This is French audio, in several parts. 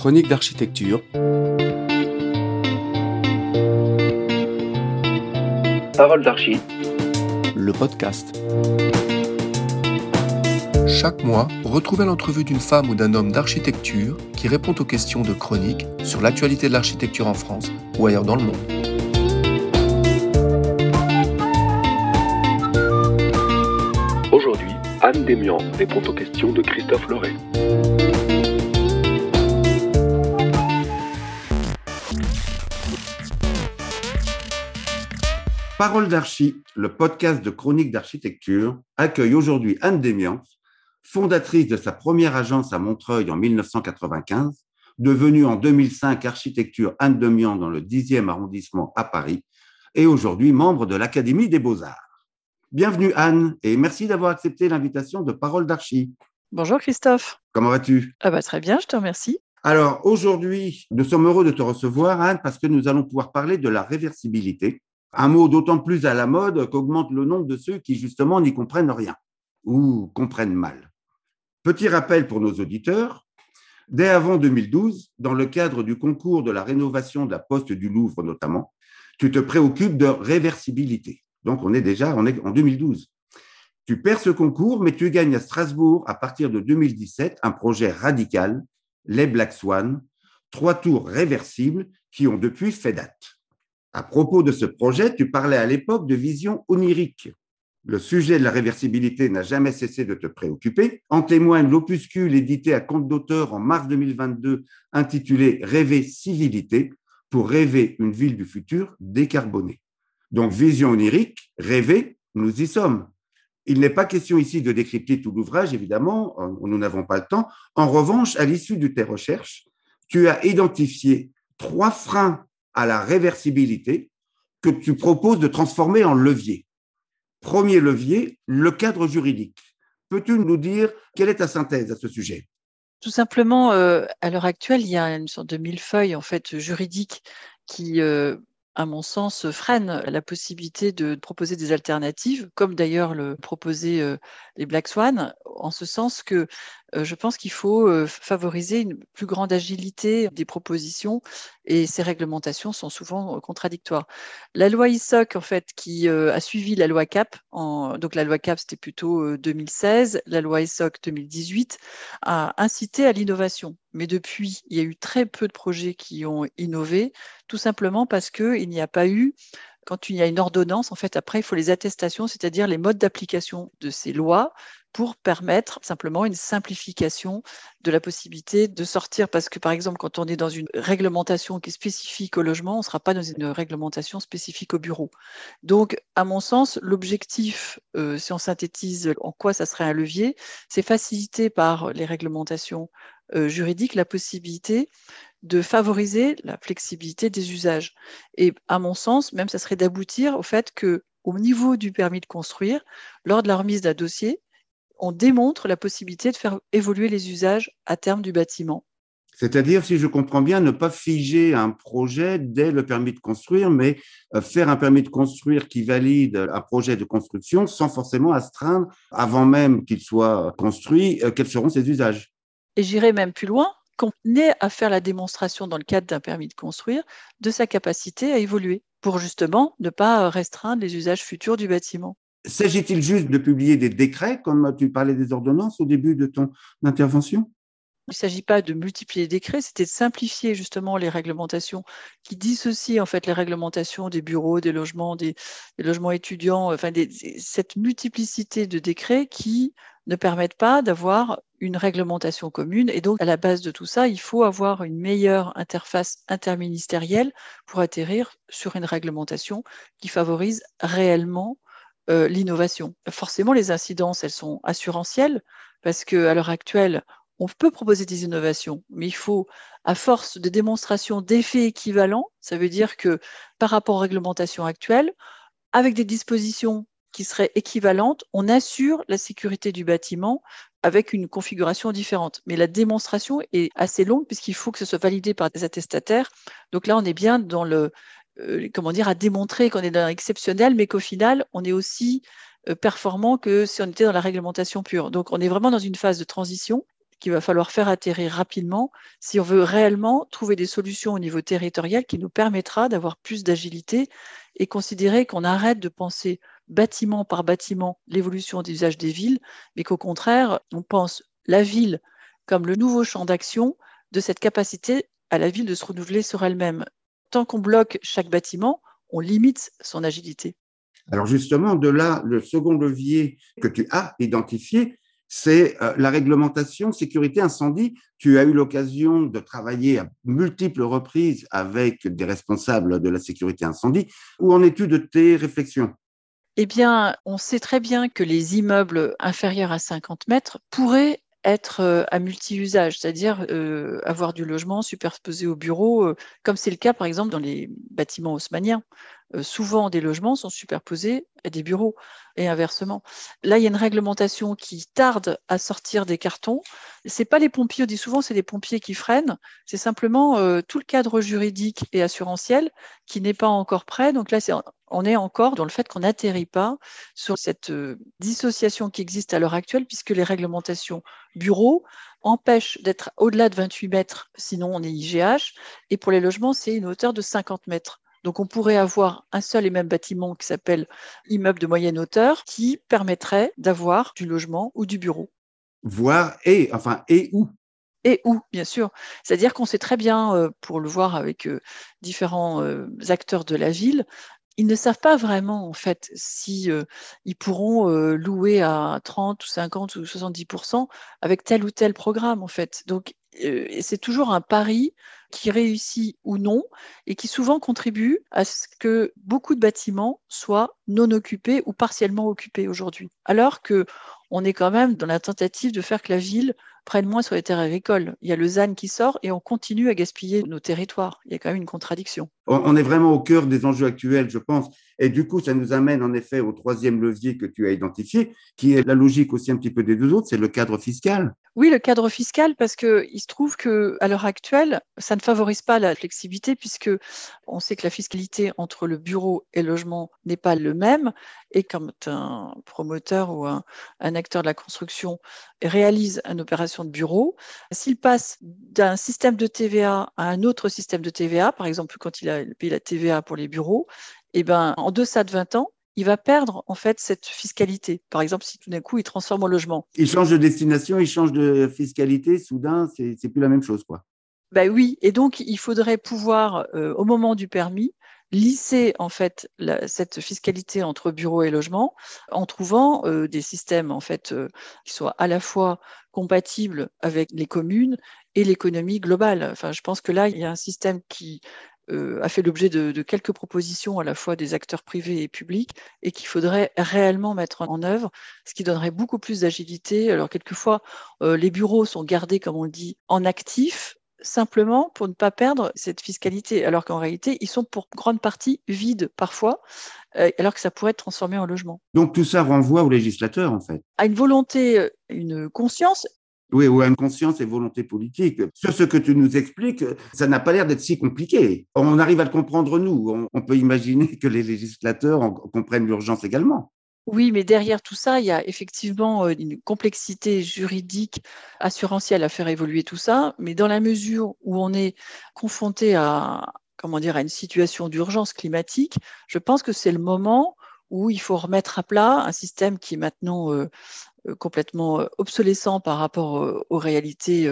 Chronique d'architecture. Parole d'archi. Le podcast. Chaque mois, retrouvez l'entrevue d'une femme ou d'un homme d'architecture qui répond aux questions de chronique sur l'actualité de l'architecture en France ou ailleurs dans le monde. Aujourd'hui, Anne Démian répond aux questions de Christophe Loret. Parole d'Archi, le podcast de chronique d'architecture, accueille aujourd'hui Anne Démian, fondatrice de sa première agence à Montreuil en 1995, devenue en 2005 architecture Anne Demian dans le 10e arrondissement à Paris, et aujourd'hui membre de l'Académie des Beaux-Arts. Bienvenue Anne, et merci d'avoir accepté l'invitation de Parole d'Archi. Bonjour Christophe. Comment vas-tu? Ah bah, Très bien, je te remercie. Alors aujourd'hui, nous sommes heureux de te recevoir Anne parce que nous allons pouvoir parler de la réversibilité, un mot d'autant plus à la mode qu'augmente le nombre de ceux qui justement n'y comprennent rien ou comprennent mal. Petit rappel pour nos auditeurs, dès avant 2012, dans le cadre du concours de la rénovation de la Poste du Louvre notamment, tu te préoccupes de réversibilité. Donc on est déjà en 2012. Tu perds ce concours, mais tu gagnes à Strasbourg à partir de 2017 un projet radical, les Black Swan, trois tours réversibles qui ont depuis fait date. À propos de ce projet, tu parlais à l'époque de vision onirique. Le sujet de la réversibilité n'a jamais cessé de te préoccuper. En témoigne l'opuscule édité à compte d'auteur en mars 2022 intitulé Rêver civilité pour rêver une ville du futur décarbonée. Donc, vision onirique, rêver, nous y sommes. Il n'est pas question ici de décrypter tout l'ouvrage, évidemment, nous n'avons pas le temps. En revanche, à l'issue de tes recherches, tu as identifié trois freins à la réversibilité que tu proposes de transformer en levier. Premier levier, le cadre juridique. Peux-tu nous dire quelle est ta synthèse à ce sujet? Tout simplement, euh, à l'heure actuelle, il y a une sorte de millefeuille en fait juridique qui euh, à mon sens, freine la possibilité de proposer des alternatives, comme d'ailleurs le proposaient euh, les Black Swan, en ce sens que je pense qu'il faut euh, favoriser une plus grande agilité des propositions et ces réglementations sont souvent contradictoires. La loi ISOC, en fait, qui a suivi la loi CAP, donc la loi CAP c'était plutôt 2016, la loi ISOC 2018, a incité à l'innovation. Mais depuis, il y a eu très peu de projets qui ont innové, tout simplement parce qu'il n'y a pas eu quand il y a une ordonnance, en fait, après, il faut les attestations, c'est-à-dire les modes d'application de ces lois pour permettre simplement une simplification de la possibilité de sortir. Parce que, par exemple, quand on est dans une réglementation qui est spécifique au logement, on ne sera pas dans une réglementation spécifique au bureau. Donc, à mon sens, l'objectif, euh, si on synthétise en quoi ça serait un levier, c'est faciliter par les réglementations euh, juridiques la possibilité de favoriser la flexibilité des usages. Et à mon sens, même ça serait d'aboutir au fait que au niveau du permis de construire, lors de la remise d'un dossier, on démontre la possibilité de faire évoluer les usages à terme du bâtiment. C'est-à-dire, si je comprends bien, ne pas figer un projet dès le permis de construire, mais euh, faire un permis de construire qui valide un projet de construction sans forcément astreindre, avant même qu'il soit construit, euh, quels seront ses usages? Et j'irai même plus loin, qu'on ait à faire la démonstration dans le cadre d'un permis de construire de sa capacité à évoluer pour justement ne pas restreindre les usages futurs du bâtiment. S'agit-il juste de publier des décrets, comme tu parlais des ordonnances au début de ton intervention? Il ne s'agit pas de multiplier les décrets, c'était de simplifier justement les réglementations qui dissocient en fait les réglementations des bureaux, des logements, des, logements étudiants, enfin cette multiplicité de décrets qui ne permettent pas d'avoir une réglementation commune. Et donc, à la base de tout ça, il faut avoir une meilleure interface interministérielle pour atterrir sur une réglementation qui favorise réellement euh, l'innovation. Forcément, les incidences, elles sont assurantielles parce qu'à l'heure actuelle, on peut proposer des innovations, mais il faut, à force de démonstration d'effets équivalents, ça veut dire que par rapport aux réglementations actuelles, avec des dispositions qui seraient équivalentes, on assure la sécurité du bâtiment avec une configuration différente. Mais la démonstration est assez longue puisqu'il faut que ce soit validé par des attestataires. Donc là, on est bien dans le, euh, comment dire, à démontrer qu'on est dans l'exceptionnel, mais qu'au final, on est aussi euh, performant que si on était dans la réglementation pure. Donc, on est vraiment dans une phase de transition qu'il va falloir faire atterrir rapidement si on veut réellement trouver des solutions au niveau territorial qui nous permettra d'avoir plus d'agilité et considérer qu'on arrête de penser bâtiment par bâtiment l'évolution des usages des villes, mais qu'au contraire, on pense la ville comme le nouveau champ d'action de cette capacité à la ville de se renouveler sur elle-même. Tant qu'on bloque chaque bâtiment, on limite son agilité. Alors justement, de là, le second levier que tu as identifié, c'est euh, la réglementation sécurité incendie. Tu as eu l'occasion de travailler à multiples reprises avec des responsables de la sécurité incendie. Où en es-tu de tes réflexions? Eh bien, on sait très bien que les immeubles inférieurs à 50 mètres pourraient être à multi-usage, c'est-à-dire avoir du logement superposé au bureau, comme c'est le cas par exemple dans les bâtiments haussmanniens. souvent, des logements sont superposés à des bureaux et inversement. Là, il y a une réglementation qui tarde à sortir des cartons. C'est pas les pompiers, on dit souvent c'est les pompiers qui freinent. C'est simplement tout le cadre juridique et assurantiel qui n'est pas encore prêt. Donc là, c'est on est encore dans le fait qu'on n'atterrit pas sur cette euh, dissociation qui existe à l'heure actuelle, puisque les réglementations bureaux empêchent d'être au-delà de 28 mètres, sinon on est IGH, et pour les logements, c'est une hauteur de 50 mètres. Donc on pourrait avoir un seul et même bâtiment qui s'appelle immeuble de moyenne hauteur, qui permettrait d'avoir du logement ou du bureau. Voir et, enfin, et où? Et où, bien sûr. C'est-à-dire qu'on sait très bien, euh, pour le voir avec euh, différents acteurs de la ville, ils ne savent pas vraiment en fait si euh, ils pourront euh, louer à 30 ou 50 ou 70% avec tel ou tel programme en fait. Donc euh, c'est toujours un pari qui réussit ou non et qui souvent contribue à ce que beaucoup de bâtiments soient non occupés ou partiellement occupés aujourd'hui. Alors que on est quand même dans la tentative de faire que la ville prenne moins sur les terres agricoles. Il y a le ZAN qui sort et on continue à gaspiller nos territoires. Il y a quand même une contradiction. On est vraiment au cœur des enjeux actuels, je pense. Et du coup, ça nous amène en effet au troisième levier que tu as identifié, qui est la logique aussi un petit peu des deux autres, c'est le cadre fiscal. Oui, le cadre fiscal, parce qu'il se trouve qu'à l'heure actuelle, ça ne favorise pas la flexibilité, puisque on sait que la fiscalité entre le bureau et le logement n'est pas le même. Et quand un promoteur ou un, un acteur de la construction réalise une opération de bureau, s'il passe d'un système de TVA à un autre système de TVA, par exemple quand il a payé la TVA pour les bureaux, eh ben, en deçà de 20 ans, il va perdre en fait cette fiscalité. Par exemple, si tout d'un coup il transforme en logement. Il change de destination, il change de fiscalité, soudain, c'est plus la même chose, quoi. Ben oui, et donc il faudrait pouvoir, euh, au moment du permis, lisser en fait cette fiscalité entre bureau et logement en trouvant euh, des systèmes en fait euh, qui soient à la fois compatibles avec les communes et l'économie globale. Enfin, je pense que là, il y a un système qui euh, a fait l'objet de, quelques propositions à la fois des acteurs privés et publics et qu'il faudrait réellement mettre en œuvre, ce qui donnerait beaucoup plus d'agilité. Alors quelquefois, les bureaux sont gardés, comme on le dit, en actif, simplement pour ne pas perdre cette fiscalité, alors qu'en réalité, ils sont pour grande partie vides parfois, euh, alors que ça pourrait être transformé en logement. Donc tout ça renvoie au législateur, en fait. À une volonté, euh, une conscience. Oui, ou à une conscience et volonté politique. Sur ce que tu nous expliques, ça n'a pas l'air d'être si compliqué. On arrive à le comprendre, nous. On, peut imaginer que les législateurs comprennent l'urgence également. Oui, mais derrière tout ça, il y a effectivement une complexité juridique assurantielle à faire évoluer tout ça. Mais dans la mesure où on est confronté à, comment dire, à une situation d'urgence climatique, je pense que c'est le moment où il faut remettre à plat un système qui est maintenant complètement obsolescent par rapport aux réalités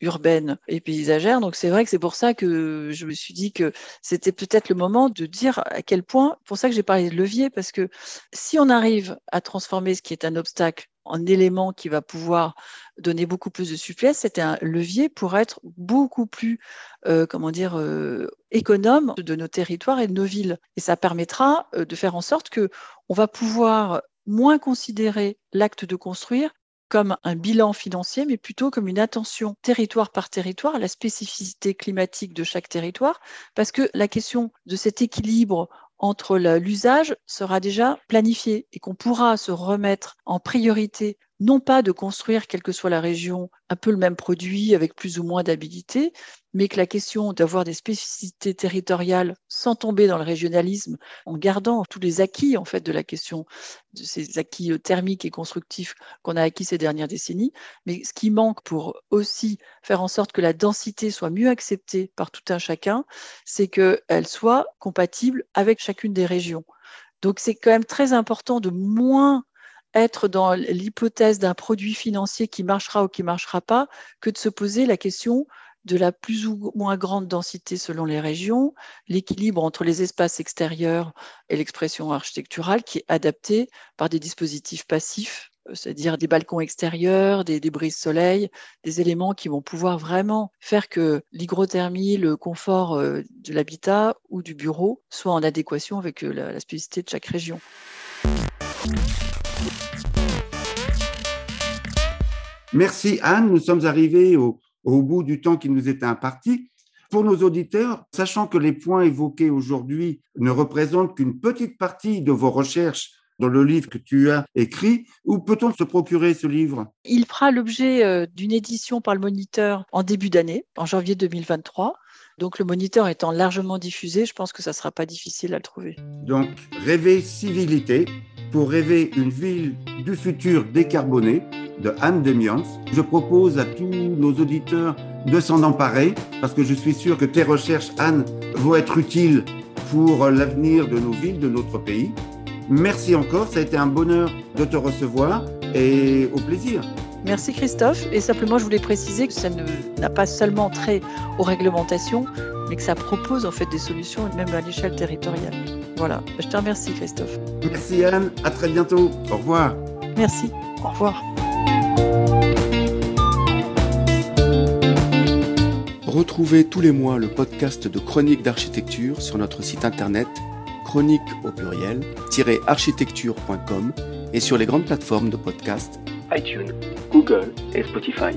urbaines et paysagères. Donc c'est vrai que c'est pour ça que je me suis dit que c'était peut-être le moment de dire à quel point, pour ça que j'ai parlé de levier, parce que si on arrive à transformer ce qui est un obstacle en élément qui va pouvoir donner beaucoup plus de souplesse, c'est un levier pour être beaucoup plus, euh, comment dire, euh, économe de nos territoires et de nos villes. Et ça permettra euh, de faire en sorte que on va pouvoir moins considérer l'acte de construire comme un bilan financier, mais plutôt comme une attention territoire par territoire à la spécificité climatique de chaque territoire, parce que la question de cet équilibre entre l'usage sera déjà planifiée et qu'on pourra se remettre en priorité non pas de construire, quelle que soit la région, un peu le même produit avec plus ou moins d'habilité, mais que la question d'avoir des spécificités territoriales sans tomber dans le régionalisme, en gardant tous les acquis en fait de la question, de ces acquis euh, thermiques et constructifs qu'on a acquis ces dernières décennies, mais ce qui manque pour aussi faire en sorte que la densité soit mieux acceptée par tout un chacun, c'est qu'elle soit compatible avec chacune des régions. Donc c'est quand même très important de moins être dans l'hypothèse d'un produit financier qui marchera ou qui ne marchera pas que de se poser la question de la plus ou moins grande densité selon les régions, l'équilibre entre les espaces extérieurs et l'expression architecturale qui est adaptée par des dispositifs passifs, c'est-à-dire des balcons extérieurs, des, des brises soleil, des éléments qui vont pouvoir vraiment faire que l'hygrothermie, le confort euh, de l'habitat ou du bureau soient en adéquation avec euh, la spécificité de chaque région. Merci Anne, nous sommes arrivés au, au bout du temps qui nous était imparti. Pour nos auditeurs, sachant que les points évoqués aujourd'hui ne représentent qu'une petite partie de vos recherches dans le livre que tu as écrit, où peut-on se procurer ce livre? Il fera l'objet euh, d'une édition par le Moniteur en début d'année, en janvier 2023. Donc le Moniteur étant largement diffusé, je pense que ça ne sera pas difficile à le trouver. Donc, rêver civilité pour rêver une ville du futur décarbonée de Anne Demians. Je propose à tous nos auditeurs de s'en emparer parce que je suis sûr que tes recherches, Anne, vont être utiles pour l'avenir de nos villes, de notre pays. Merci encore, ça a été un bonheur de te recevoir et au plaisir. Merci Christophe. Et simplement, je voulais préciser que ça n'a pas seulement trait aux réglementations, mais que ça propose en fait des solutions même à l'échelle territoriale. Voilà. Je te remercie Christophe. Merci Anne. À très bientôt. Au revoir. Merci. Au revoir. Retrouvez tous les mois le podcast de Chroniques d'architecture sur notre site internet chronique au pluriel architecture.com et sur les grandes plateformes de podcast iTunes, Google et Spotify.